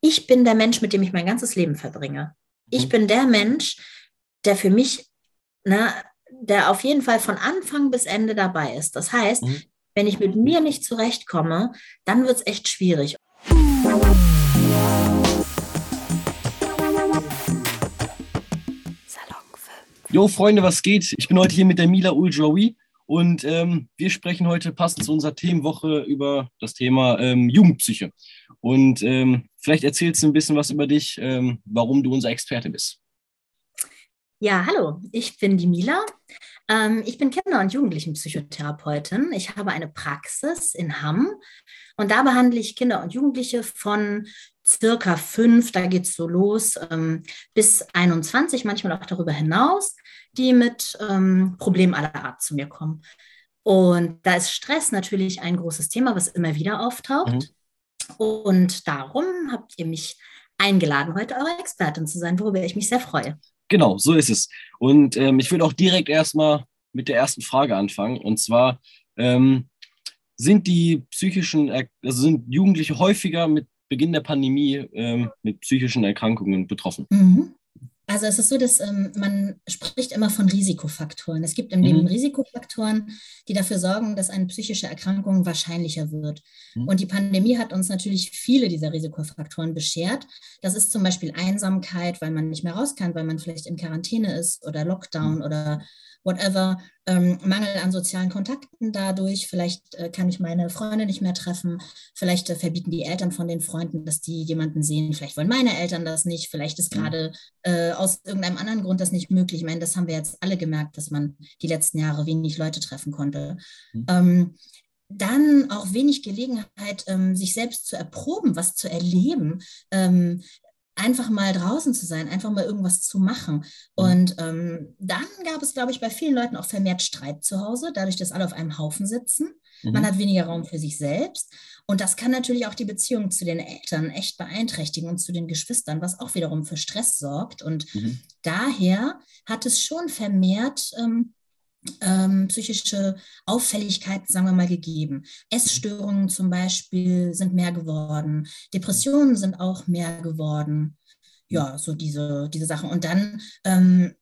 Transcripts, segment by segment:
ich bin der Mensch, mit dem ich mein ganzes Leben verbringe. Ich mhm. bin der Mensch, der für mich, ne, der auf jeden Fall von Anfang bis Ende dabei ist. Das heißt, mhm. wenn ich mit mir nicht zurechtkomme, dann wird es echt schwierig. Jo, Freunde, was geht? Ich bin heute hier mit der Mila Uljowi und ähm, wir sprechen heute passend zu unserer Themenwoche über das Thema ähm, Jugendpsyche. Und ähm, vielleicht erzählst du ein bisschen was über dich, ähm, warum du unser Experte bist. Ja, hallo, ich bin die Mila. Ähm, ich bin Kinder- und Jugendlichenpsychotherapeutin. Ich habe eine Praxis in Hamm und da behandle ich Kinder und Jugendliche von circa fünf, da geht es so los, ähm, bis 21, manchmal auch darüber hinaus, die mit ähm, Problemen aller Art zu mir kommen. Und da ist Stress natürlich ein großes Thema, was immer wieder auftaucht. Mhm. Und darum habt ihr mich eingeladen, heute eure Expertin zu sein, worüber ich mich sehr freue. Genau, so ist es. Und ähm, ich würde auch direkt erstmal mit der ersten Frage anfangen. Und zwar, ähm, sind die psychischen, also sind Jugendliche häufiger mit Beginn der Pandemie ähm, mit psychischen Erkrankungen betroffen? Mhm. Also es ist so, dass ähm, man spricht immer von Risikofaktoren. Es gibt im Leben mhm. Risikofaktoren, die dafür sorgen, dass eine psychische Erkrankung wahrscheinlicher wird. Mhm. Und die Pandemie hat uns natürlich viele dieser Risikofaktoren beschert. Das ist zum Beispiel Einsamkeit, weil man nicht mehr raus kann, weil man vielleicht in Quarantäne ist oder Lockdown mhm. oder whatever, ähm, Mangel an sozialen Kontakten dadurch, vielleicht äh, kann ich meine Freunde nicht mehr treffen, vielleicht äh, verbieten die Eltern von den Freunden, dass die jemanden sehen, vielleicht wollen meine Eltern das nicht, vielleicht ist mhm. gerade äh, aus irgendeinem anderen Grund das nicht möglich. Ich meine, das haben wir jetzt alle gemerkt, dass man die letzten Jahre wenig Leute treffen konnte. Mhm. Ähm, dann auch wenig Gelegenheit, ähm, sich selbst zu erproben, was zu erleben. Ähm, einfach mal draußen zu sein, einfach mal irgendwas zu machen. Mhm. Und ähm, dann gab es, glaube ich, bei vielen Leuten auch vermehrt Streit zu Hause, dadurch, dass alle auf einem Haufen sitzen. Mhm. Man hat weniger Raum für sich selbst. Und das kann natürlich auch die Beziehung zu den Eltern echt beeinträchtigen und zu den Geschwistern, was auch wiederum für Stress sorgt. Und mhm. daher hat es schon vermehrt ähm, ähm, psychische Auffälligkeiten, sagen wir mal, gegeben. Essstörungen zum Beispiel sind mehr geworden, Depressionen sind auch mehr geworden. Ja, so diese, diese Sachen. Und dann ähm,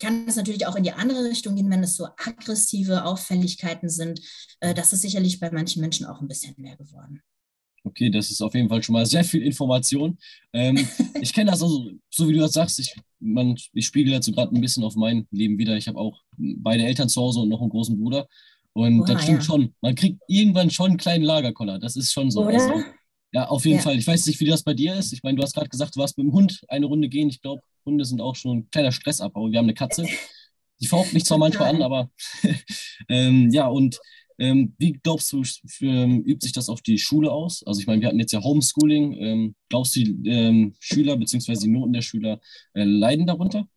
kann es natürlich auch in die andere Richtung gehen, wenn es so aggressive Auffälligkeiten sind. Äh, das ist sicherlich bei manchen Menschen auch ein bisschen mehr geworden. Okay, das ist auf jeden Fall schon mal sehr viel Information. Ähm, ich kenne das also, so wie du das sagst, ich, man, ich spiegel dazu gerade ein bisschen auf mein Leben wieder. Ich habe auch beide Eltern zu Hause und noch einen großen Bruder. Und Oha, das stimmt ja. schon. Man kriegt irgendwann schon einen kleinen Lagerkoller. Das ist schon so. Also, ja, auf jeden ja. Fall. Ich weiß nicht, wie das bei dir ist. Ich meine, du hast gerade gesagt, du warst mit dem Hund eine Runde gehen. Ich glaube, Hunde sind auch schon ein kleiner Stressabbau. Wir haben eine Katze. Die faucht mich zwar manchmal an, aber ähm, ja, und ähm, wie glaubst du, ähm, übt sich das auf die Schule aus? Also ich meine, wir hatten jetzt ja Homeschooling. Ähm, glaubst du, die ähm, Schüler bzw. die Noten der Schüler äh, leiden darunter?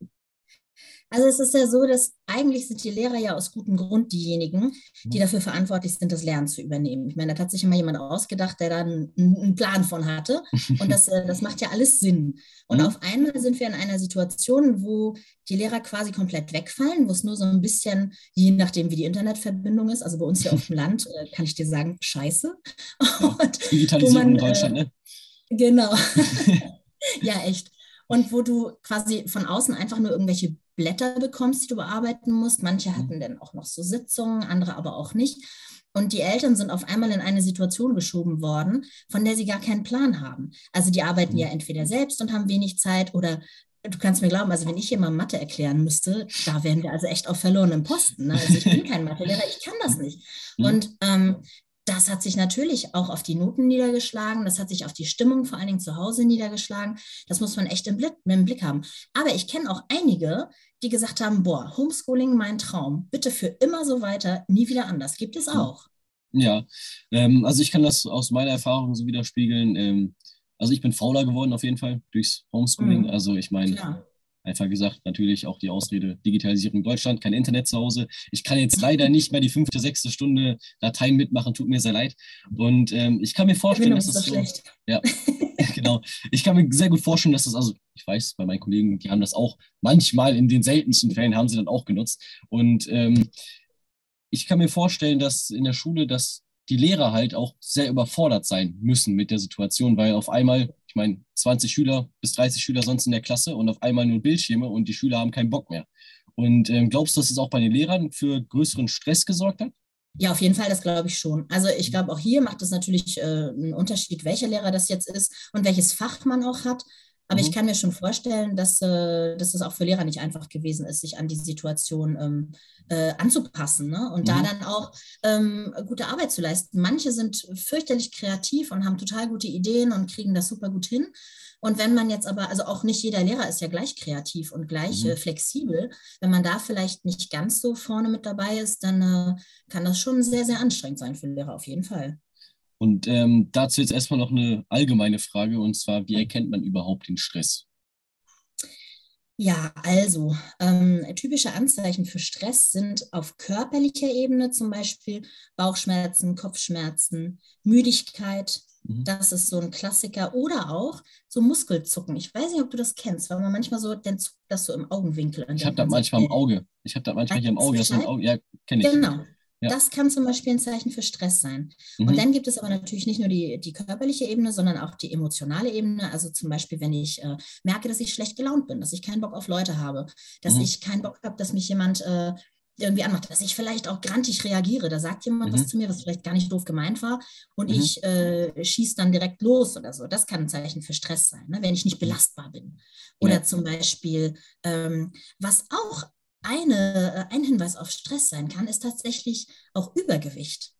Also es ist ja so, dass eigentlich sind die Lehrer ja aus gutem Grund diejenigen, die mhm. dafür verantwortlich sind, das Lernen zu übernehmen. Ich meine, da hat sich immer jemand ausgedacht, der da einen, einen Plan von hatte. Und das, äh, das macht ja alles Sinn. Und mhm. auf einmal sind wir in einer Situation, wo die Lehrer quasi komplett wegfallen, wo es nur so ein bisschen, je nachdem, wie die Internetverbindung ist, also bei uns hier auf dem Land, äh, kann ich dir sagen, scheiße. Und Digitalisierung man, in Deutschland, ne? Äh, genau. ja, echt. Und wo du quasi von außen einfach nur irgendwelche Blätter bekommst, die du bearbeiten musst. Manche mhm. hatten dann auch noch so Sitzungen, andere aber auch nicht. Und die Eltern sind auf einmal in eine Situation geschoben worden, von der sie gar keinen Plan haben. Also die arbeiten mhm. ja entweder selbst und haben wenig Zeit oder du kannst mir glauben, also wenn ich hier mal Mathe erklären müsste, da wären wir also echt auf verlorenem Posten. Ne? Also ich bin kein Mathelehrer, ich kann das nicht. Mhm. Und ähm, das hat sich natürlich auch auf die Noten niedergeschlagen, das hat sich auf die Stimmung vor allen Dingen zu Hause niedergeschlagen. Das muss man echt im Blick, im Blick haben. Aber ich kenne auch einige, die gesagt haben, boah, Homeschooling mein Traum, bitte für immer so weiter, nie wieder anders. Gibt es auch. Ja, ähm, also ich kann das aus meiner Erfahrung so widerspiegeln. Ähm, also ich bin fauler geworden auf jeden Fall durchs Homeschooling. Mhm. Also ich meine, Einfach gesagt, natürlich auch die Ausrede Digitalisierung Deutschland, kein Internet zu Hause. Ich kann jetzt leider nicht mehr die fünfte, sechste Stunde Dateien mitmachen, tut mir sehr leid. Und ähm, ich kann mir vorstellen, dass es so, schlecht. ja, genau. Ich kann mir sehr gut vorstellen, dass das also, ich weiß, bei meinen Kollegen, die haben das auch manchmal in den seltensten Fällen haben sie dann auch genutzt. Und ähm, ich kann mir vorstellen, dass in der Schule, dass die Lehrer halt auch sehr überfordert sein müssen mit der Situation, weil auf einmal ich meine, 20 Schüler bis 30 Schüler sonst in der Klasse und auf einmal nur Bildschirme und die Schüler haben keinen Bock mehr. Und ähm, glaubst du, dass es auch bei den Lehrern für größeren Stress gesorgt hat? Ja, auf jeden Fall, das glaube ich schon. Also ich glaube, auch hier macht es natürlich äh, einen Unterschied, welcher Lehrer das jetzt ist und welches Fach man auch hat. Aber mhm. ich kann mir schon vorstellen, dass, äh, dass es auch für Lehrer nicht einfach gewesen ist, sich an die Situation ähm, äh, anzupassen ne? und mhm. da dann auch ähm, gute Arbeit zu leisten. Manche sind fürchterlich kreativ und haben total gute Ideen und kriegen das super gut hin. Und wenn man jetzt aber, also auch nicht jeder Lehrer ist ja gleich kreativ und gleich mhm. äh, flexibel, wenn man da vielleicht nicht ganz so vorne mit dabei ist, dann äh, kann das schon sehr, sehr anstrengend sein für Lehrer auf jeden Fall. Und ähm, dazu jetzt erstmal noch eine allgemeine Frage, und zwar, wie erkennt man überhaupt den Stress? Ja, also ähm, typische Anzeichen für Stress sind auf körperlicher Ebene zum Beispiel Bauchschmerzen, Kopfschmerzen, Müdigkeit. Mhm. Das ist so ein Klassiker. Oder auch so Muskelzucken. Ich weiß nicht, ob du das kennst, weil man manchmal so, dann zuckt das so im Augenwinkel. Ich habe das manchmal im Auge. Ich habe das manchmal hier im Auge. Auge. Ja, kenne ich. Genau. Ja. Das kann zum Beispiel ein Zeichen für Stress sein. Mhm. Und dann gibt es aber natürlich nicht nur die, die körperliche Ebene, sondern auch die emotionale Ebene. Also zum Beispiel, wenn ich äh, merke, dass ich schlecht gelaunt bin, dass ich keinen Bock auf Leute habe, dass mhm. ich keinen Bock habe, dass mich jemand äh, irgendwie anmacht, dass ich vielleicht auch grantig reagiere. Da sagt jemand mhm. was zu mir, was vielleicht gar nicht doof gemeint war und mhm. ich äh, schieße dann direkt los oder so. Das kann ein Zeichen für Stress sein, ne? wenn ich nicht mhm. belastbar bin. Oder ja. zum Beispiel, ähm, was auch eine, äh, ein Hinweis auf Stress sein kann, ist tatsächlich auch Übergewicht.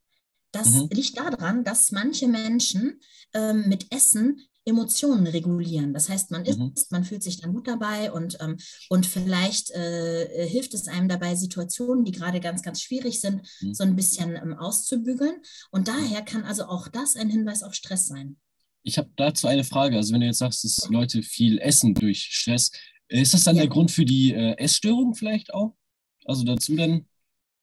Das mhm. liegt daran, dass manche Menschen ähm, mit Essen Emotionen regulieren. Das heißt, man mhm. isst, man fühlt sich dann gut dabei und, ähm, und vielleicht äh, hilft es einem dabei, Situationen, die gerade ganz, ganz schwierig sind, mhm. so ein bisschen ähm, auszubügeln. Und daher kann also auch das ein Hinweis auf Stress sein. Ich habe dazu eine Frage. Also wenn du jetzt sagst, dass Leute viel essen durch Stress, ist das dann ja. der Grund für die äh, Essstörung vielleicht auch? Also dazu dann?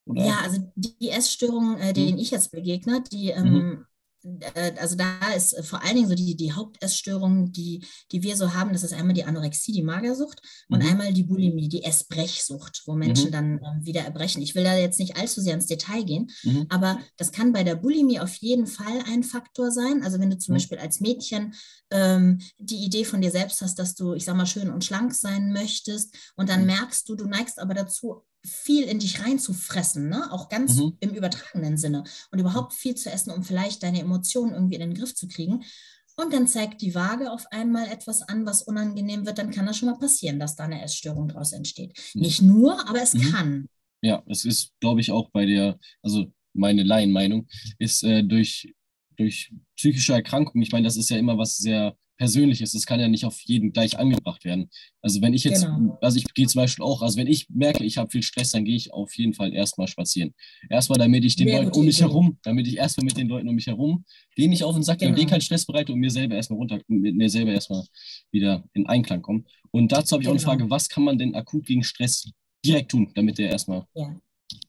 Oder? Ja, also die Essstörungen, äh, denen hm. ich jetzt begegne, die ähm, mhm. Äh, also da ist äh, vor allen Dingen so die, die Hauptessstörung, die, die wir so haben, das ist einmal die Anorexie, die Magersucht und mhm. einmal die Bulimie, die Essbrechsucht, wo Menschen mhm. dann äh, wieder erbrechen. Ich will da jetzt nicht allzu sehr ins Detail gehen, mhm. aber das kann bei der Bulimie auf jeden Fall ein Faktor sein. Also wenn du zum mhm. Beispiel als Mädchen ähm, die Idee von dir selbst hast, dass du, ich sag mal, schön und schlank sein möchtest und dann mhm. merkst du, du neigst aber dazu, viel in dich reinzufressen, ne? auch ganz mhm. im übertragenen Sinne und überhaupt viel zu essen, um vielleicht deine Emotionen irgendwie in den Griff zu kriegen. Und dann zeigt die Waage auf einmal etwas an, was unangenehm wird, dann kann das schon mal passieren, dass da eine Essstörung daraus entsteht. Mhm. Nicht nur, aber es mhm. kann. Ja, es ist, glaube ich, auch bei der, also meine Laienmeinung, ist äh, durch, durch psychische Erkrankungen, ich meine, das ist ja immer was sehr Persönliches. Das kann ja nicht auf jeden gleich angebracht werden. Also wenn ich jetzt, genau. also ich gehe zum Beispiel auch, also wenn ich merke, ich habe viel Stress, dann gehe ich auf jeden Fall erstmal spazieren. Erstmal, damit ich den Mehr Leuten um mich herum, damit ich erstmal mit den Leuten um mich herum, denen ich auf den Sack genau. denen keinen Stress bereite und mir selber erstmal runter, mit mir selber erstmal wieder in Einklang komme. Und dazu habe ich genau. auch eine genau. Frage, was kann man denn akut gegen Stress direkt tun, damit der erstmal ja. ein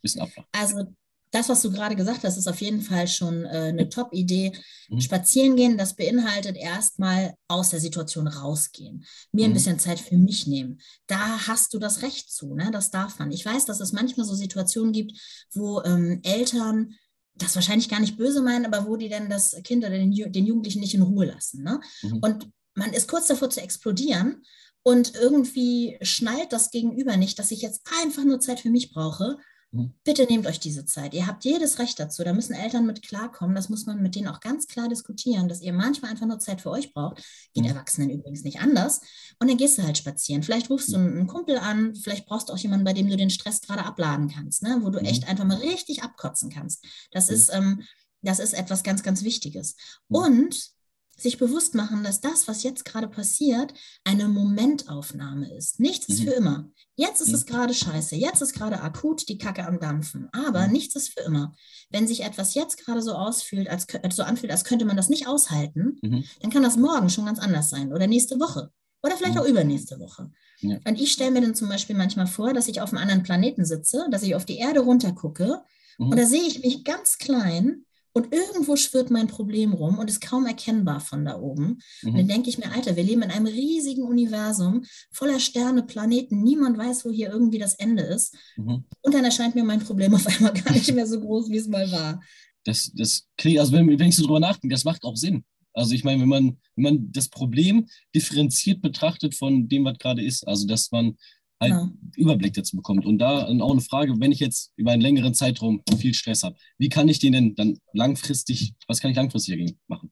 bisschen abflacht? Also das, was du gerade gesagt hast, ist auf jeden Fall schon äh, eine Top-Idee. Mhm. Spazieren gehen, das beinhaltet erstmal aus der Situation rausgehen. Mir mhm. ein bisschen Zeit für mich nehmen. Da hast du das Recht zu, ne? das darf man. Ich weiß, dass es manchmal so Situationen gibt, wo ähm, Eltern das wahrscheinlich gar nicht böse meinen, aber wo die dann das Kind oder den, den Jugendlichen nicht in Ruhe lassen. Ne? Mhm. Und man ist kurz davor zu explodieren und irgendwie schnallt das Gegenüber nicht, dass ich jetzt einfach nur Zeit für mich brauche Mhm. Bitte nehmt euch diese Zeit. Ihr habt jedes Recht dazu. Da müssen Eltern mit klarkommen. Das muss man mit denen auch ganz klar diskutieren, dass ihr manchmal einfach nur Zeit für euch braucht. Geht mhm. Erwachsenen übrigens nicht anders. Und dann gehst du halt spazieren. Vielleicht rufst du mhm. einen Kumpel an. Vielleicht brauchst du auch jemanden, bei dem du den Stress gerade abladen kannst, ne? wo du mhm. echt einfach mal richtig abkotzen kannst. Das mhm. ist, ähm, das ist etwas ganz, ganz Wichtiges. Mhm. Und sich bewusst machen, dass das, was jetzt gerade passiert, eine Momentaufnahme ist. Nichts ist mhm. für immer. Jetzt ist mhm. es gerade scheiße, jetzt ist gerade akut die Kacke am Dampfen, aber mhm. nichts ist für immer. Wenn sich etwas jetzt gerade so ausfühlt, als so anfühlt, als könnte man das nicht aushalten, mhm. dann kann das morgen schon ganz anders sein oder nächste Woche oder vielleicht mhm. auch übernächste Woche. Ja. Und ich stelle mir dann zum Beispiel manchmal vor, dass ich auf einem anderen Planeten sitze, dass ich auf die Erde runtergucke mhm. und da sehe ich mich ganz klein und irgendwo schwirrt mein Problem rum und ist kaum erkennbar von da oben. Mhm. Und dann denke ich mir, Alter, wir leben in einem riesigen Universum voller Sterne, Planeten. Niemand weiß, wo hier irgendwie das Ende ist. Mhm. Und dann erscheint mir mein Problem auf einmal gar nicht mehr so groß, wie es mal war. Das, das klingt, also wenn, wenn ich so drüber nachdenke, das macht auch Sinn. Also ich meine, wenn man, wenn man das Problem differenziert betrachtet von dem, was gerade ist, also dass man halt ja. Überblick dazu bekommt. Und da auch eine Frage, wenn ich jetzt über einen längeren Zeitraum viel Stress habe, wie kann ich den denn dann langfristig, was kann ich langfristig dagegen machen?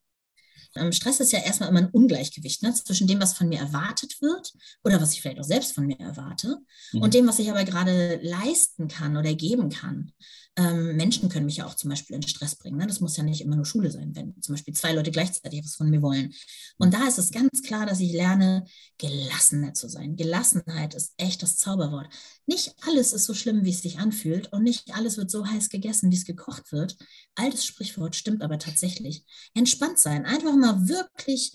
Ähm, Stress ist ja erstmal immer ein Ungleichgewicht ne, zwischen dem, was von mir erwartet wird oder was ich vielleicht auch selbst von mir erwarte mhm. und dem, was ich aber gerade leisten kann oder geben kann. Ähm, Menschen können mich ja auch zum Beispiel in Stress bringen. Ne? Das muss ja nicht immer nur Schule sein, wenn zum Beispiel zwei Leute gleichzeitig was von mir wollen. Und da ist es ganz klar, dass ich lerne, gelassener zu sein. Gelassenheit ist echt das Zauberwort. Nicht alles ist so schlimm, wie es sich anfühlt und nicht alles wird so heiß gegessen, wie es gekocht wird. Altes Sprichwort stimmt aber tatsächlich. Entspannt sein, einfach mal wirklich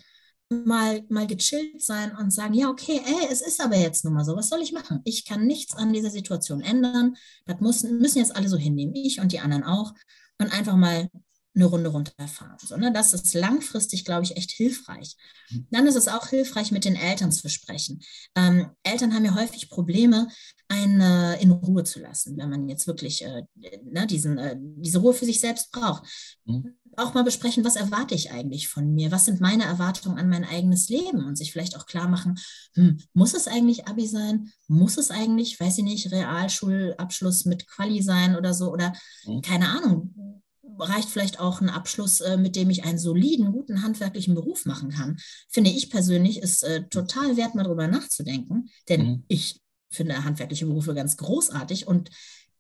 mal, mal gechillt sein und sagen, ja, okay, ey, es ist aber jetzt nun mal so, was soll ich machen? Ich kann nichts an dieser Situation ändern. Das müssen, müssen jetzt alle so hinnehmen, ich und die anderen auch. Und einfach mal eine Runde runterfahren. So, ne? Das ist langfristig, glaube ich, echt hilfreich. Mhm. Dann ist es auch hilfreich, mit den Eltern zu sprechen. Ähm, Eltern haben ja häufig Probleme, einen äh, in Ruhe zu lassen, wenn man jetzt wirklich äh, ne, diesen, äh, diese Ruhe für sich selbst braucht. Mhm. Auch mal besprechen, was erwarte ich eigentlich von mir? Was sind meine Erwartungen an mein eigenes Leben? Und sich vielleicht auch klar machen, hm, muss es eigentlich Abi sein? Muss es eigentlich, weiß ich nicht, Realschulabschluss mit Quali sein oder so? Oder mhm. keine Ahnung, reicht vielleicht auch ein Abschluss, äh, mit dem ich einen soliden, guten handwerklichen Beruf machen kann. Finde ich persönlich ist äh, total wert, mal darüber nachzudenken, denn mhm. ich finde handwerkliche Berufe ganz großartig und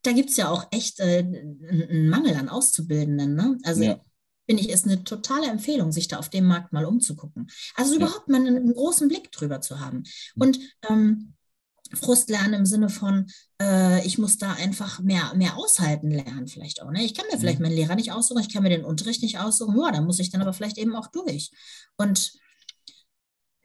da gibt es ja auch echt äh, einen Mangel an Auszubildenden. Ne? Also ja. finde ich, ist eine totale Empfehlung, sich da auf dem Markt mal umzugucken. Also ja. überhaupt mal einen, einen, großen Blick drüber zu haben. Mhm. Und ähm, Frust lernen im Sinne von, äh, ich muss da einfach mehr, mehr aushalten lernen, vielleicht auch. Ne? Ich kann mir vielleicht mhm. meinen Lehrer nicht aussuchen, ich kann mir den Unterricht nicht aussuchen, ja, da muss ich dann aber vielleicht eben auch durch. Und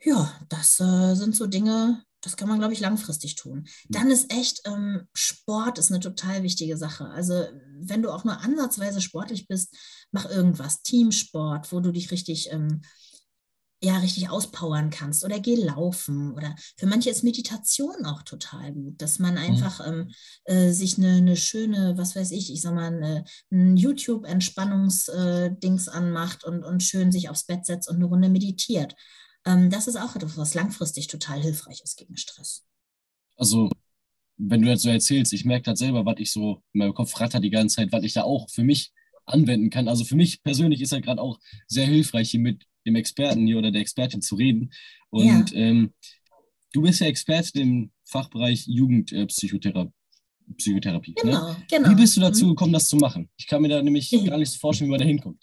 ja, das äh, sind so Dinge, das kann man, glaube ich, langfristig tun. Mhm. Dann ist echt, ähm, Sport ist eine total wichtige Sache. Also wenn du auch nur ansatzweise sportlich bist, mach irgendwas, Teamsport, wo du dich richtig ähm, ja richtig auspowern kannst oder geh laufen oder für manche ist Meditation auch total gut, dass man mhm. einfach mhm. ähm, äh, sich eine, eine, schöne, was weiß ich, ich sag mal, eine, ein YouTube-Entspannungsdings äh, anmacht und, und schön sich aufs Bett setzt und eine Runde meditiert. Ähm, das ist auch etwas, was langfristig total hilfreich ist gegen Stress. Also, wenn du jetzt so erzählst, ich merke das selber, was ich so in meinem Kopf ratter die ganze Zeit, was ich da auch für mich anwenden kann. Also für mich persönlich ist halt gerade auch sehr hilfreich, hier mit dem Experten hier oder der Expertin zu reden. Und ja. ähm, du bist ja Experte im Fachbereich Jugendpsychotherapie. Äh, Psychotherapie. Ne? Genau, ne? genau. Wie bist du dazu mhm. gekommen, das zu machen? Ich kann mir da nämlich gar nicht so vorstellen, wie man da hinkommt.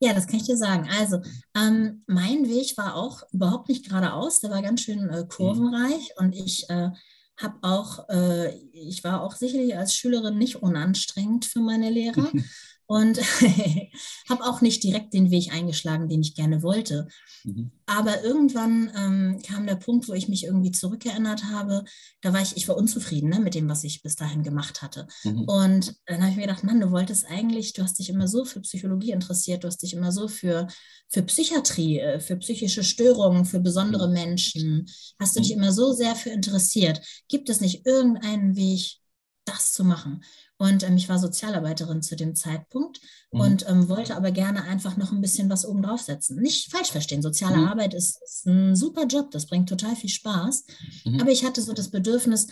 Ja, das kann ich dir sagen. Also, ähm, mein Weg war auch überhaupt nicht geradeaus, der war ganz schön äh, kurvenreich mhm. und ich äh, habe auch, äh, ich war auch sicherlich als Schülerin nicht unanstrengend für meine Lehrer. und habe auch nicht direkt den Weg eingeschlagen, den ich gerne wollte. Mhm. Aber irgendwann ähm, kam der Punkt, wo ich mich irgendwie zurückerinnert habe. Da war ich, ich war unzufrieden ne, mit dem, was ich bis dahin gemacht hatte. Mhm. Und dann habe ich mir gedacht, Mann, du wolltest eigentlich, du hast dich immer so für Psychologie interessiert, du hast dich immer so für, für Psychiatrie, äh, für psychische Störungen, für besondere mhm. Menschen, hast du dich mhm. immer so sehr für interessiert. Gibt es nicht irgendeinen Weg, das zu machen? Und ähm, ich war Sozialarbeiterin zu dem Zeitpunkt mhm. und ähm, wollte aber gerne einfach noch ein bisschen was oben draufsetzen. Nicht falsch verstehen, soziale mhm. Arbeit ist, ist, ein super Job, das bringt total viel Spaß. Mhm. Aber ich hatte so das Bedürfnis,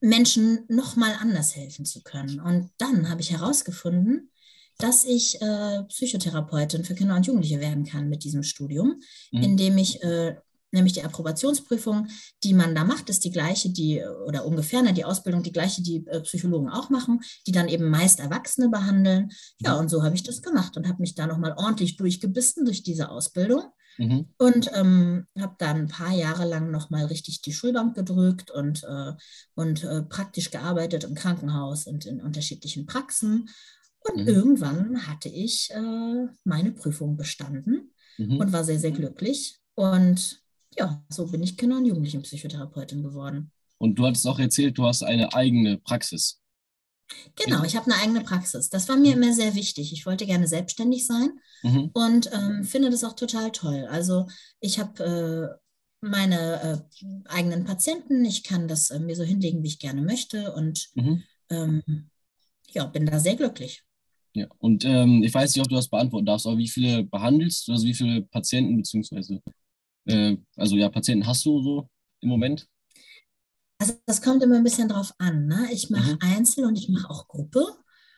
Menschen nochmal anders helfen zu können. Und dann habe ich herausgefunden, dass ich äh, Psychotherapeutin für Kinder und Jugendliche werden kann mit diesem Studium, mhm. indem ich äh, nämlich die Approbationsprüfung, die man da macht, ist die gleiche, die oder ungefähr ne, die Ausbildung die gleiche, die äh, Psychologen auch machen, die dann eben meist Erwachsene behandeln. Ja, und so habe ich das gemacht und habe mich da nochmal ordentlich durchgebissen durch diese Ausbildung. Mhm. Und ähm, habe dann ein paar Jahre lang nochmal richtig die Schulbank gedrückt und, äh, und äh, praktisch gearbeitet im Krankenhaus und in unterschiedlichen Praxen. Und mhm. irgendwann hatte ich äh, meine Prüfung bestanden mhm. und war sehr, sehr glücklich. Und ja, so bin ich Kinder- und Jugendlichenpsychotherapeutin geworden. Und du hattest auch erzählt, du hast eine eigene Praxis. Genau, ich habe eine eigene Praxis. Das war mir mhm. immer sehr wichtig. Ich wollte gerne selbstständig sein mhm. und ähm, finde das auch total toll. Also ich habe äh, meine äh, eigenen Patienten, ich kann das äh, mir so hinlegen, wie ich gerne möchte und mhm. ähm, ja, bin da sehr glücklich. Ja, und ähm, ich weiß nicht, ob du das beantworten darfst, aber wie viele behandelst du, also wie viele Patienten beziehungsweise, äh, also ja, Patienten hast du so im Moment? Also das kommt immer ein bisschen drauf an. Ne? Ich mache mhm. Einzel und ich mache auch Gruppe.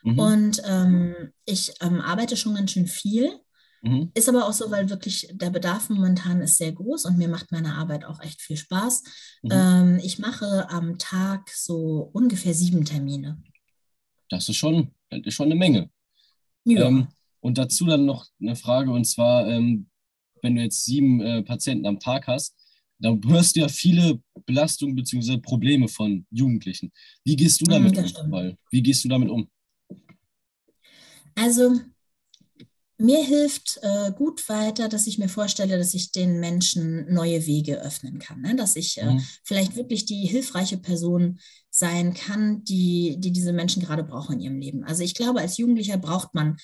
Mhm. Und ähm, ich ähm, arbeite schon ganz schön viel. Mhm. Ist aber auch so, weil wirklich der Bedarf momentan ist sehr groß und mir macht meine Arbeit auch echt viel Spaß. Mhm. Ähm, ich mache am Tag so ungefähr sieben Termine. Das ist schon, das ist schon eine Menge. Ja. Ähm, und dazu dann noch eine Frage, und zwar, ähm, wenn du jetzt sieben äh, Patienten am Tag hast, dann hörst du ja viele Belastungen bzw. Probleme von Jugendlichen. Wie gehst du damit mhm, um? Wie gehst du damit um? Also mir hilft äh, gut weiter, dass ich mir vorstelle, dass ich den Menschen neue Wege öffnen kann, ne? dass ich äh, mhm. vielleicht wirklich die hilfreiche Person sein kann, die, die diese Menschen gerade brauchen in ihrem Leben. Also ich glaube, als Jugendlicher braucht man,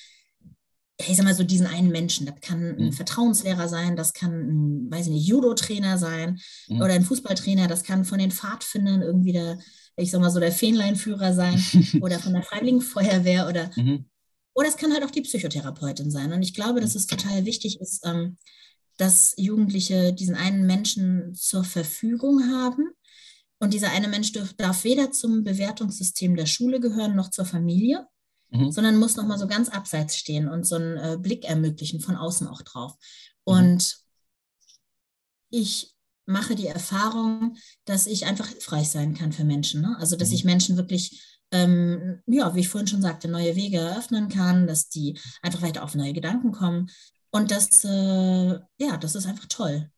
ich sag mal so, diesen einen Menschen. Das kann ein mhm. Vertrauenslehrer sein, das kann ein, weiß ich nicht, Judo-Trainer sein mhm. oder ein Fußballtrainer, das kann von den Pfadfindern irgendwie der, ich sag mal so, der Fähnleinführer sein oder von der Freiwilligen Feuerwehr oder mhm. Oder es kann halt auch die Psychotherapeutin sein. Und ich glaube, dass es total wichtig ist, ähm, dass Jugendliche diesen einen Menschen zur Verfügung haben. Und dieser eine Mensch darf weder zum Bewertungssystem der Schule gehören noch zur Familie, mhm. sondern muss nochmal so ganz abseits stehen und so einen äh, Blick ermöglichen, von außen auch drauf. Mhm. Und ich mache die Erfahrung, dass ich einfach hilfreich sein kann für Menschen. Ne? Also, dass mhm. ich Menschen wirklich ähm, ja, wie ich vorhin schon sagte, neue Wege eröffnen kann, dass die einfach weiter auf neue Gedanken kommen. Und das, äh, ja, das ist einfach toll.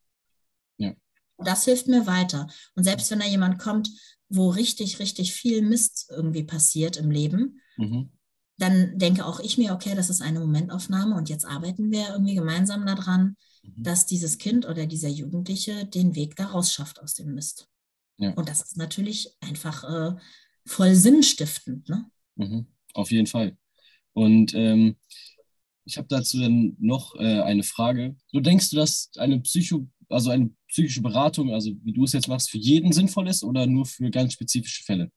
Ja. Das hilft mir weiter. Und selbst wenn da jemand kommt, wo richtig, richtig viel Mist irgendwie passiert im Leben, mhm. Dann denke auch ich mir, okay, das ist eine Momentaufnahme und jetzt arbeiten wir irgendwie gemeinsam daran, mhm. dass dieses Kind oder dieser Jugendliche den Weg daraus schafft aus dem Mist. Ja. Und das ist natürlich einfach äh, voll sinnstiftend. Ne? Mhm, auf jeden Fall. Und ähm, ich habe dazu dann noch äh, eine Frage. Du denkst du, dass eine Psycho, also eine psychische Beratung, also wie du es jetzt machst, für jeden sinnvoll ist oder nur für ganz spezifische Fälle?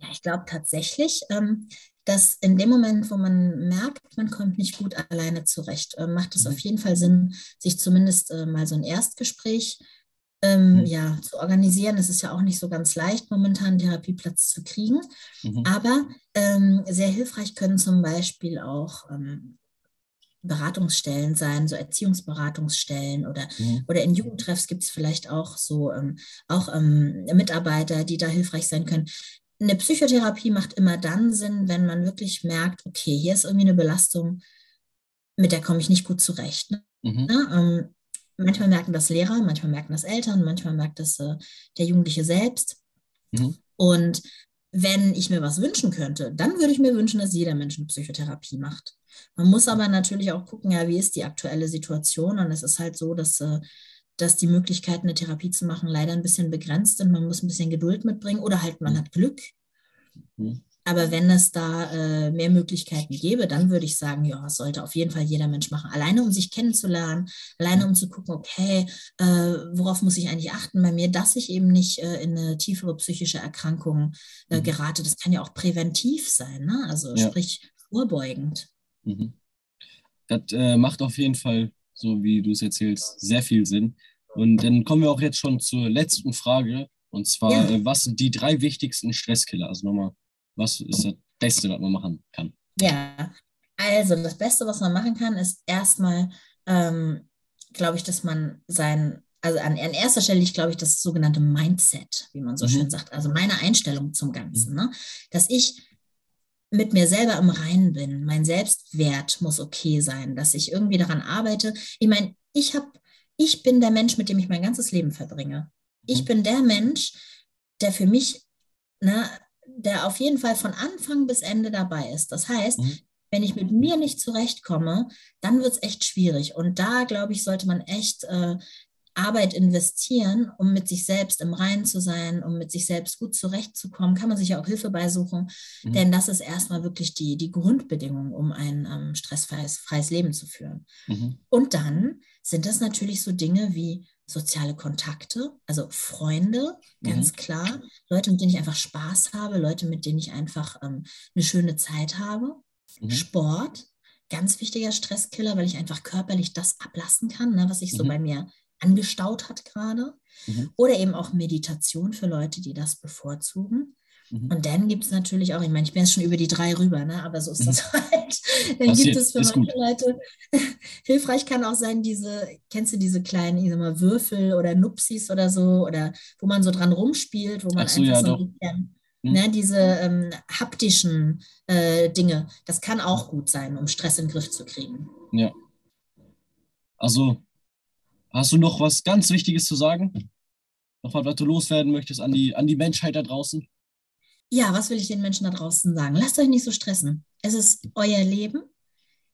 Ja, ich glaube tatsächlich, ähm, dass in dem Moment, wo man merkt, man kommt nicht gut alleine zurecht, äh, macht es mhm. auf jeden Fall Sinn, sich zumindest äh, mal so ein Erstgespräch ähm, mhm. ja, zu organisieren. Es ist ja auch nicht so ganz leicht, momentan einen Therapieplatz zu kriegen. Mhm. Aber ähm, sehr hilfreich können zum Beispiel auch ähm, Beratungsstellen sein, so Erziehungsberatungsstellen oder, mhm. oder in Jugendtreffs gibt es vielleicht auch so ähm, auch ähm, Mitarbeiter, die da hilfreich sein können. Eine Psychotherapie macht immer dann Sinn, wenn man wirklich merkt, okay, hier ist irgendwie eine Belastung, mit der komme ich nicht gut zurecht. Ne? Mhm. Ja, ähm, Manchmal merken das Lehrer, manchmal merken das Eltern, manchmal merkt das äh, der Jugendliche selbst. Mhm. Und wenn ich mir was wünschen könnte, dann würde ich mir wünschen, dass jeder Mensch eine Psychotherapie macht. Man muss aber natürlich auch gucken, ja, wie ist die aktuelle Situation? Und es ist halt so, dass, äh, dass die Möglichkeiten, eine Therapie zu machen, leider ein bisschen begrenzt sind. Man muss ein bisschen Geduld mitbringen oder halt man mhm. hat Glück. Mhm. Aber wenn es da äh, mehr Möglichkeiten gäbe, dann würde ich sagen, ja, das sollte auf jeden Fall jeder Mensch machen. Alleine, um sich kennenzulernen, alleine, um zu gucken, okay, äh, worauf muss ich eigentlich achten bei mir, dass ich eben nicht äh, in eine tiefere psychische Erkrankung äh, mhm. gerate. Das kann ja auch präventiv sein, ne? also ja. sprich vorbeugend. Mhm. Das äh, macht auf jeden Fall, so wie du es erzählst, sehr viel Sinn. Und dann kommen wir auch jetzt schon zur letzten Frage. Und zwar, ja. Äh, was sind die drei wichtigsten Stresskiller? Also nochmal was ist das Beste, was man machen kann? Ja, also das Beste, was man machen kann, ist erstmal, ähm, glaube ich, dass man sein, also an, an erster Stelle liegt, glaube ich, das sogenannte Mindset, wie man so mhm. schön sagt, also meine Einstellung zum Ganzen, mhm. ne? dass ich mit mir selber im Reinen bin. Mein Selbstwert muss okay sein, dass ich irgendwie daran arbeite. Ich meine, ich habe, ich bin der Mensch, mit dem ich mein ganzes Leben verbringe. Ich mhm. bin der Mensch, der für mich ne, der auf jeden Fall von Anfang bis Ende dabei ist. Das heißt, mhm. wenn ich mit mir nicht zurechtkomme, dann wird es echt schwierig. Und da, glaube ich, sollte man echt äh, Arbeit investieren, um mit sich selbst im Reinen zu sein, um mit sich selbst gut zurechtzukommen. Kann man sich ja auch Hilfe beisuchen, mhm. denn das ist erstmal wirklich die, die Grundbedingung, um ein ähm, stressfreies freies Leben zu führen. Mhm. Und dann sind das natürlich so Dinge wie soziale Kontakte, also Freunde, ganz mhm. klar. Leute, mit denen ich einfach Spaß habe, Leute, mit denen ich einfach ähm, eine schöne Zeit habe. Mhm. Sport, ganz wichtiger Stresskiller, weil ich einfach körperlich das ablassen kann, ne, was mhm. so bei mir angestaut hat gerade. Mhm. Oder eben auch Meditation für Leute, die das bevorzugen. Mhm. Und dann gibt es natürlich auch, ich meine, ich bin jetzt schon über die drei rüber, ne? aber so ist das mhm. halt. Dann Passiert. gibt es für ist manche gut. Leute, hilfreich kann auch sein, diese, kennst du diese kleinen, ich sag mal, Würfel oder Nupsis oder so, oder wo man so dran rumspielt, wo man so, einfach ja, so ein bisschen, mhm. ne, diese ähm, haptischen äh, Dinge, das kann auch gut sein, um Stress in den Griff zu kriegen. Ja. Also, hast du noch was ganz Wichtiges zu sagen? Noch was, was du loswerden möchtest an die, an die Menschheit da draußen? ja, was will ich den Menschen da draußen sagen? Lasst euch nicht so stressen. Es ist euer Leben.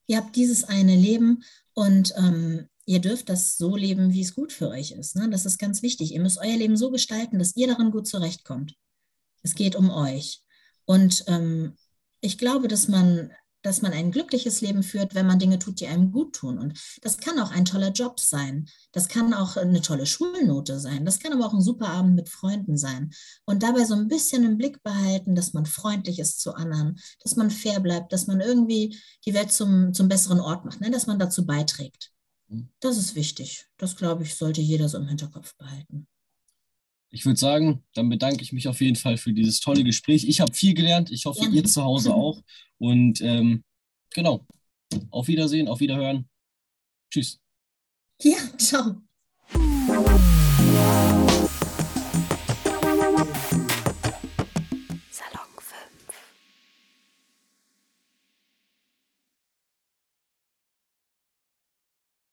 Ihr habt dieses eine Leben und ähm, ihr dürft das so leben, wie es gut für euch ist. Ne? Das ist ganz wichtig. Ihr müsst euer Leben so gestalten, dass ihr darin gut zurechtkommt. Es geht um euch. Und ähm, ich glaube, dass man dass man ein glückliches Leben führt, wenn man Dinge tut, die einem gut tun. Und das kann auch ein toller Job sein. Das kann auch eine tolle Schulnote sein. Das kann aber auch ein super Abend mit Freunden sein. Und dabei so ein bisschen im Blick behalten, dass man freundlich ist zu anderen, dass man fair bleibt, dass man irgendwie die Welt zum, zum besseren Ort macht, ne? dass man dazu beiträgt. Mhm. Das ist wichtig. Das, glaube ich, sollte jeder so im Hinterkopf behalten. Ich würde sagen, dann bedanke ich mich auf jeden Fall für dieses tolle Gespräch. Ich habe viel gelernt. Ich hoffe, ja. ihr zu Hause auch. Und ähm, genau, auf Wiedersehen, auf Wiederhören. Tschüss. Ja, ciao.